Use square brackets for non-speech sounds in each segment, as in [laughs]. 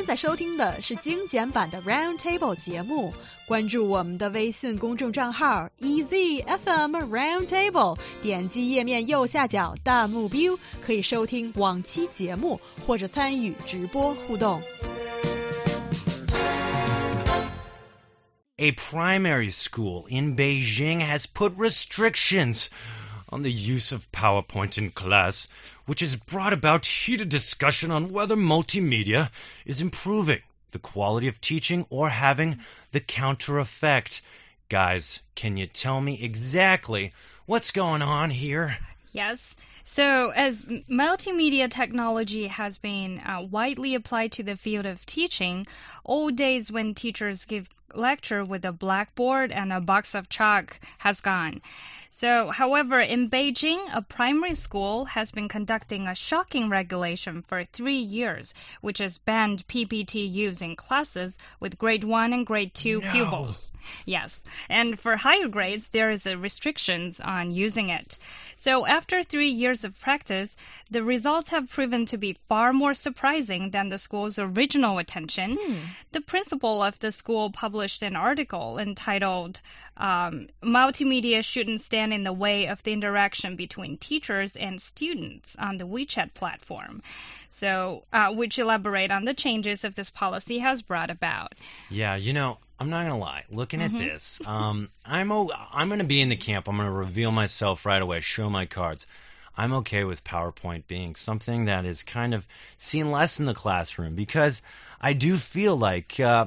现在收听的是精简版的 Round Table 节目，关注我们的微信公众账号 EZFM Round Table，点击页面右下角弹幕 view，可以收听往期节目或者参与直播互动。A primary school in Beijing has put restrictions on the use of PowerPoint in class, which has brought about heated discussion on whether multimedia is improving the quality of teaching or having the counter effect. Guys, can you tell me exactly what's going on here? Yes. So, as multimedia technology has been uh, widely applied to the field of teaching, old days when teachers give lecture with a blackboard and a box of chalk has gone. So, however, in Beijing, a primary school has been conducting a shocking regulation for three years, which has banned PPT use in classes with grade 1 and grade 2 No. pupils. Yes. And for higher grades, there is a restrictions on using it. So, after three years of practice, the results have proven to be far more surprising than the school's original attention. Hmm. The principal of the school published an article entitled um, Multimedia Shouldn't Stand in the Way of the Interaction Between Teachers and Students on the WeChat platform. So, uh, which elaborate on the changes of this policy has brought about. Yeah, you know, I'm not gonna lie. Looking at this, um, I'm o- I'm gonna be in the camp. I'm gonna reveal myself right away. Show my cards. I'm okay with PowerPoint being something that is kind of seen less in the classroom because I do feel like uh,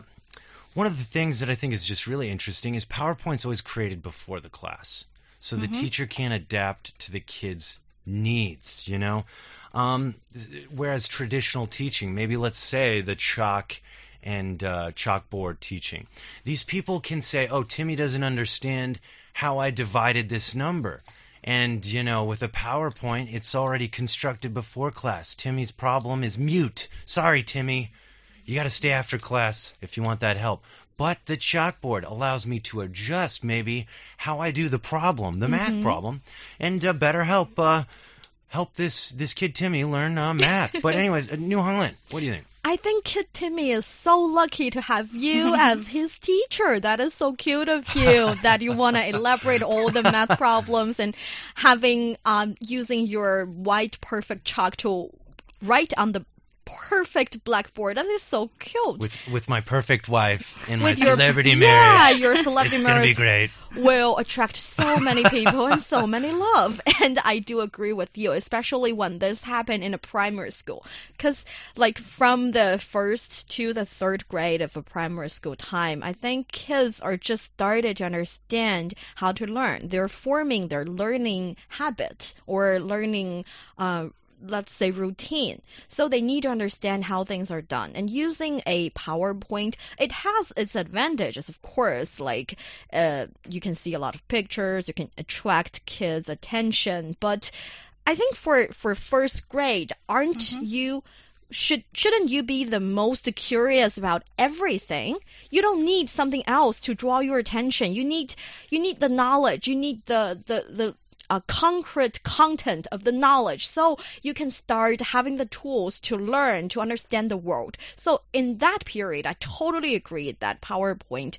one of the things that I think is just really interesting is PowerPoint's always created before the class, so the teacher can adapt to the kids' needs. You know, um, whereas traditional teaching, maybe let's say the chalk and uh, chalkboard teaching, these people can say, "Oh, Timmy doesn't understand how I divided this number." And, you know, with a PowerPoint, it's already constructed before class. Timmy's problem is mute. Sorry, Timmy. You got to stay after class if you want that help. But the chalkboard allows me to adjust maybe how I do the problem, the math problem, and uh, better help uh, help this this kid Timmy learn uh, math. [laughs] but anyways, uh, New Holland, what do you think? I think Kid Timmy is so lucky to have you [laughs] as his teacher. That is so cute of you [laughs] that you want to elaborate all the math problems and having um using your white perfect chalk to write on the perfect blackboard. That is so cute. With with my perfect wife and my With your- celebrity yeah, marriage. your [laughs] celebrity it's gonna be great. will attract so [laughs] many people and so many love. [laughs] And I do agree with you, especially when this happened in a primary school. Because, like, from the first to the third grade of a primary school time, I think kids are just started to understand how to learn. They're forming their learning habit or learning. Uh, let's say routine. So they need to understand how things are done. And using a PowerPoint, it has its advantages, of course. Like uh, you can see a lot of pictures, you can attract kids' attention. But I think for for first grade, aren't you? Should shouldn't you be the most curious about everything? You don't need something else to draw your attention. You need you need the knowledge. You need the the the a concrete content of the knowledge so you can start having the tools to learn to understand the world so in that period i totally agree that powerpoint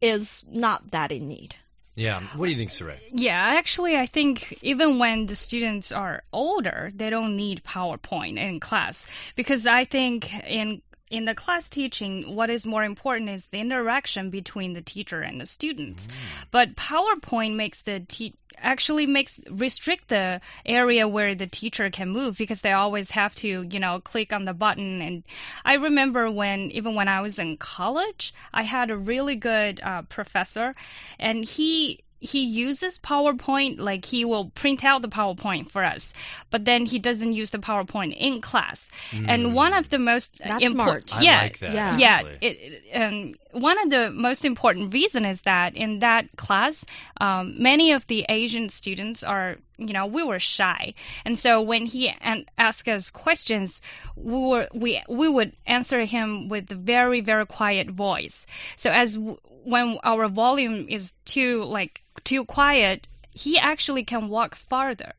is not that in need Yeah. What do you think, Saray? Yeah, actually, I think even when the students are older, they don't need PowerPoint in class because I think in in the class teaching, what is more important is the interaction between the teacher and the students. But PowerPoint makes the te- actually makes restrict the area where the teacher can move because they always have to, you know, click on the button. And I remember when even when I was in college, I had a really good uh, professor, and he he uses PowerPoint, like he will print out the PowerPoint for us, but then he doesn't use the PowerPoint in class. And one of the most important, yeah, like that. yeah. yeah, it, it- um, one of the most important reason is that in that class, um, many of the Asian students are, you know, we were shy, and so when he an- asked us questions, we were we we would answer him with a very very quiet voice. So as w- when our volume is too like too quiet, he actually can walk farther.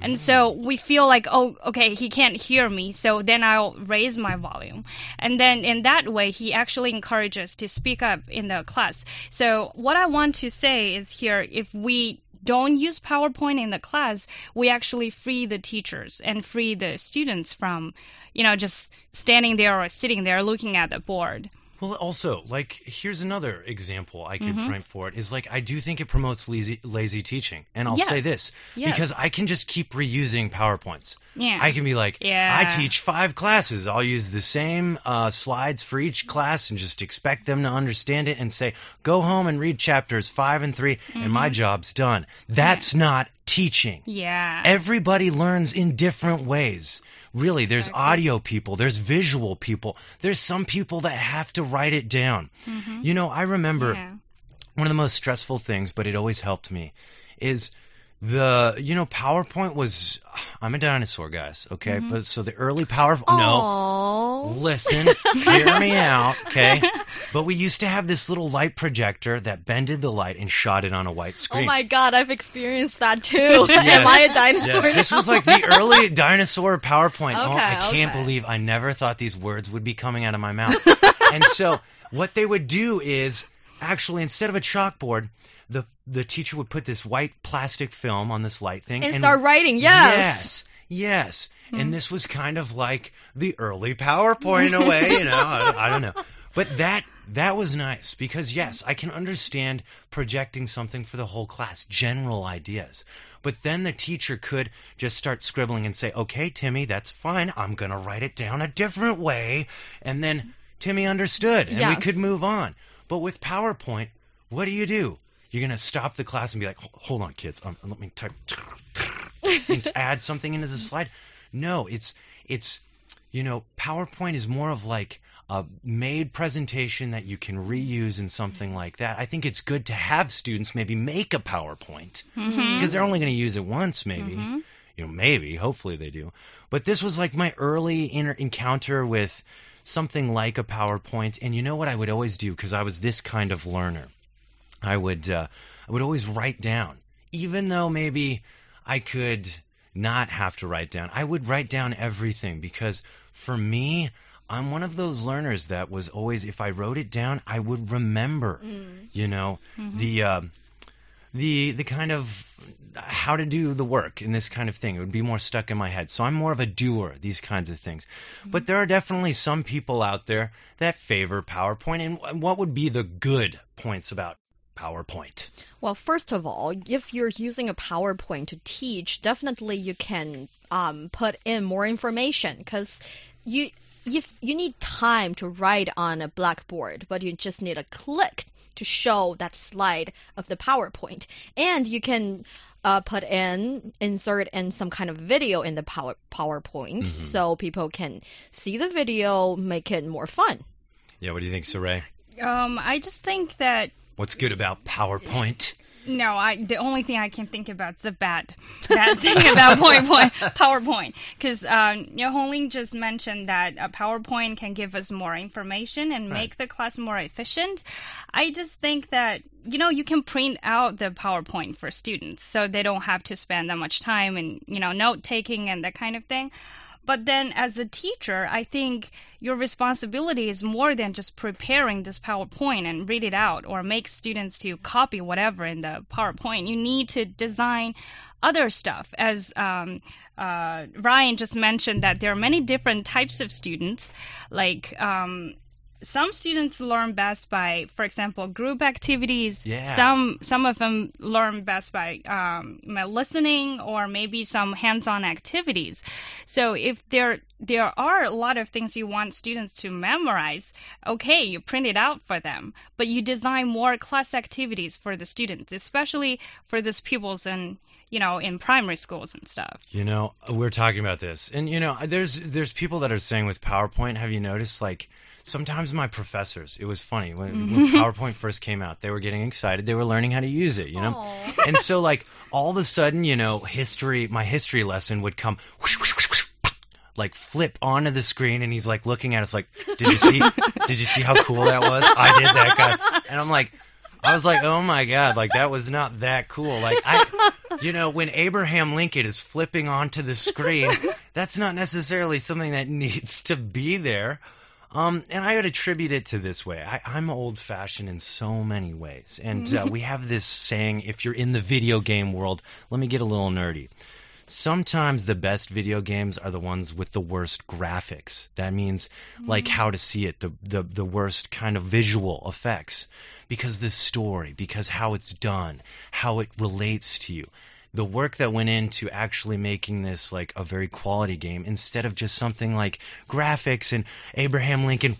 And so mm. we feel like, oh, okay, he can't hear me, so then I'll raise my volume. And then in that way, he actually encourages to speak up in the class. So what I want to say is here, if we don't use PowerPoint in the class, we actually free the teachers and free the students from, you know, just standing there or sitting there looking at the board. Well, also, like, here's another example I could Mhm. point for it is like, I do think it promotes lazy, lazy teaching. And I'll say this Yes. because I can just keep reusing PowerPoints. Yeah. I can be like, Yeah. I teach five classes. I'll use the same uh, slides for each class and just expect them to understand it and say, go home and read chapters five and 3 and my job's done. That's not teaching. yeah. Everybody learns in different ways. Really, there's Exactly. audio people, there's visual people, there's some people that have to write it down. Mhm. You know, I remember Yeah. one of the most stressful things, but it always helped me, is the you know PowerPoint was. I'm a dinosaur, guys. Okay, Mhm. but so the early Power. No, Listen, hear me out. Okay, but we used to have this little light projector that bended the light and shot it on a white oh screen. Oh my god, I've experienced that too. [laughs] Yes. Am I a dinosaur? Yes, this was like the early dinosaur PowerPoint. oh, Okay, I can't believe I never thought these words would be coming out of my mouth. [laughs] and so what they would do is actually instead of a chalkboard, the the teacher would put this white plastic film on this light thing and start writing. Yes. Yes. Yes. Hmm. And this was kind of like the early PowerPoint in a way, you know. I, I don't know. But that that was nice because yes, I can understand projecting something for the whole class, general ideas. But then the teacher could just start scribbling and say, "Okay, Timmy, that's fine. I'm going to write it down a different way." And then Timmy understood and we could move on. But with PowerPoint, what do you do? You're going to stop the class and be like, "Hold on, kids. Um, let me type [laughs] add something into the slide. No, it's it's you know PowerPoint is more of like a made presentation that you can reuse in something like that. I think it's good to have students maybe make a PowerPoint Mhm. because they're only going to use it once maybe. Mhm. You know, maybe, hopefully they do. But this was like my early inter- encounter with something like a PowerPoint and you know what I would always do because I was this kind of learner. I would uh, I would always write down even though maybe I could not have to write down. I would write down everything because for me, I'm one of those learners that was always, if I wrote it down, I would remember. Mm. You know, Mhm. the uh, the the kind of how to do the work and this kind of thing. It would be more stuck in my head. So I'm more of a doer. These kinds of things. But there are definitely some people out there that favor PowerPoint. And what would be the good points about PowerPoint? Well, first of all, if you're using a PowerPoint to teach, definitely you can um, put in more information because you if you need time to write on a blackboard, but you just need a click to show that slide of the PowerPoint, and you can uh, put in insert in some kind of video in the power, PowerPoint Mhm. so people can see the video, make it more fun. Yeah, what do you think, Saray? Um, I just think that What's good about PowerPoint? no, I the only thing I can think about is the bad bad thing about [laughs] PowerPoint. PowerPoint, because um, you know, Hongling just mentioned that a PowerPoint can give us more information and Right. make the class more efficient. I just think that you know you can print out the PowerPoint for students, so they don't have to spend that much time in you know note taking and that kind of thing. But then, as a teacher, I think your responsibility is more than just preparing this PowerPoint and read it out or make students to copy whatever in the PowerPoint. You need to design other stuff. As um, uh, Ryan just mentioned, that there are many different types of students. Like um, some students learn best by, for example, group activities. Yeah. Some some of them learn best by um, listening or maybe some hands-on activities. So if there there are a lot of things you want students to memorize, okay, you print it out for them, but you design more class activities for the students, especially for these pupils in you know in primary schools and stuff. You know, we're talking about this, and you know, there's there's people that are saying with PowerPoint. Have you noticed, like, sometimes my professors? It was funny when, mm-hmm. when PowerPoint first came out. They were getting excited. They were learning how to use it. You know, and so like all of a sudden, you know, history, my history lesson would come. whoosh, whoosh, whoosh, Like flip onto the screen, and he's like looking at us, like, "Did you see? [laughs] did you see how cool that was? I did that, guy." And I'm like, I was like, "Oh my god!" Like that was not that cool. Like I, you know, when Abraham Lincoln is flipping onto the screen, [laughs] that's not necessarily something that needs to be there. Um, and I would attribute it to this way. I, I'm old fashioned in so many ways. And uh, we have this saying if you're in the video game world, let me get a little nerdy. Sometimes the best video games are the ones with the worst graphics. That means like how to see it, the, the, the worst kind of visual effects. Because the story, because how it's done, how it relates to you the work that went into actually making this like a very quality game instead of just something like graphics and Abraham Lincoln.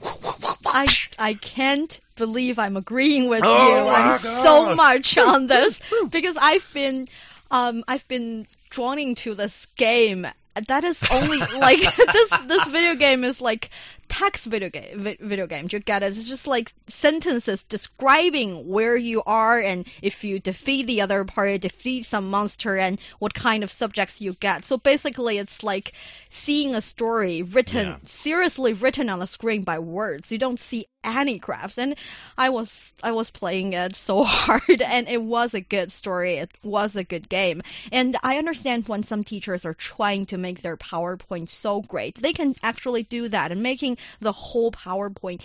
I I can't believe I'm agreeing with Oh you. I'm God. so much on this because I've been um I've been drawn into this game. That is only like [laughs] this this video game is like text video game video game. You get it? It's just like sentences describing where you are and if you defeat the other party, defeat some monster and what kind of subjects you get. So basically it's like seeing a story written Yeah. seriously written on the screen by words. You don't see any graphs. And I was I was playing it so [laughs] hard and it was a good story. It was a good game. And I understand when some teachers are trying to make their PowerPoint so great. They can actually do that and making the whole PowerPoint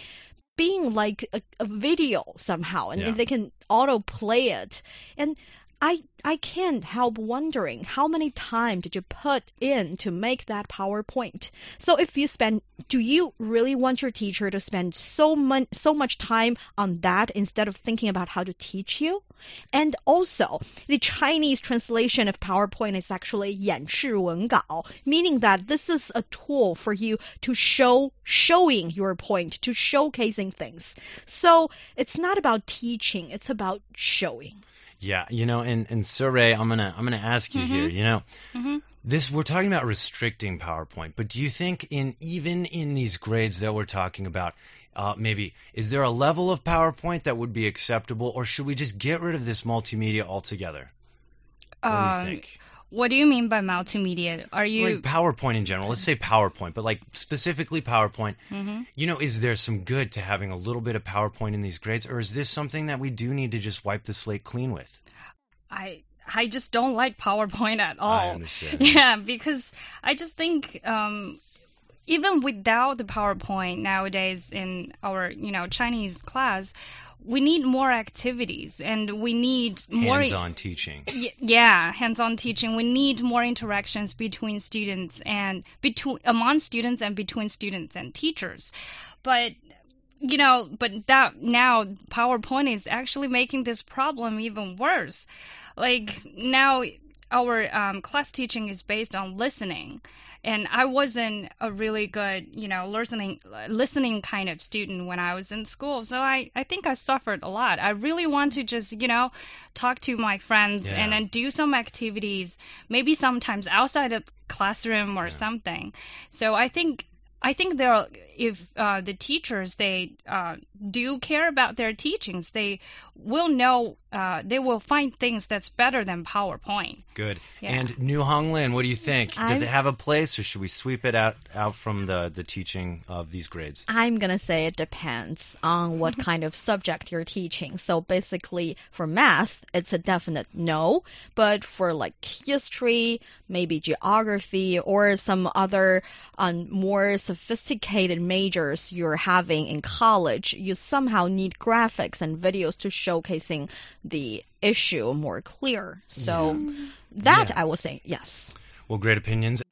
being like a, a video somehow and Yeah. they can auto play it. And I I can't help wondering how many time did you put in to make that PowerPoint? So if you spend, do you really want your teacher to spend so much so much time on that instead of thinking about how to teach you? And also, the Chinese translation of PowerPoint is actually 演示文稿, meaning that this is a tool for you to show showing your point, to showcasing things. So it's not about teaching, it's about showing. Yeah, you know, and and Surrey, I'm gonna I'm gonna ask you here. You know, Mhm. this we're talking about restricting PowerPoint, but do you think in even in these grades that we're talking about, uh, maybe is there a level of PowerPoint that would be acceptable, or should we just get rid of this multimedia altogether? What do you Um, think? What do you mean by multimedia? Are you? Like PowerPoint in general. Let's say PowerPoint, but like specifically PowerPoint. Mhm. You know, is there some good to having a little bit of PowerPoint in these grades, or is this something that we do need to just wipe the slate clean with? I I just don't like PowerPoint at all. I understand. [laughs] Yeah, because I just think um, even without the PowerPoint nowadays in our you know Chinese class, we need more activities and we need more. Hands-on teaching. Yeah, hands-on teaching. We need more interactions between students and between among students and between students and teachers. But you know, but that now PowerPoint is actually making this problem even worse. Like now our um, class teaching is based on listening and I wasn't a really good, you know, listening listening kind of student when I was in school. So I I think I suffered a lot. I really want to just, you know, talk to my friends Yeah. and then do some activities, maybe sometimes outside of the classroom or Yeah. something. So I think I think there are, if uh, the teachers they uh, do care about their teachings, they will know uh, they will find things that's better than PowerPoint. Good. Yeah. And New Hong Lin, what do you think? Does I'm- it have a place, or should we sweep it out out from the the teaching of these grades? I'm gonna say it depends on what kind of subject you're teaching. So basically, for math, it's a definite no. But for like history, maybe geography, or some other um, more sophisticated majors you're having in college, you somehow need graphics and videos to showcasing the issue more clear. So that Yeah. I will say yes. Well, great opinions.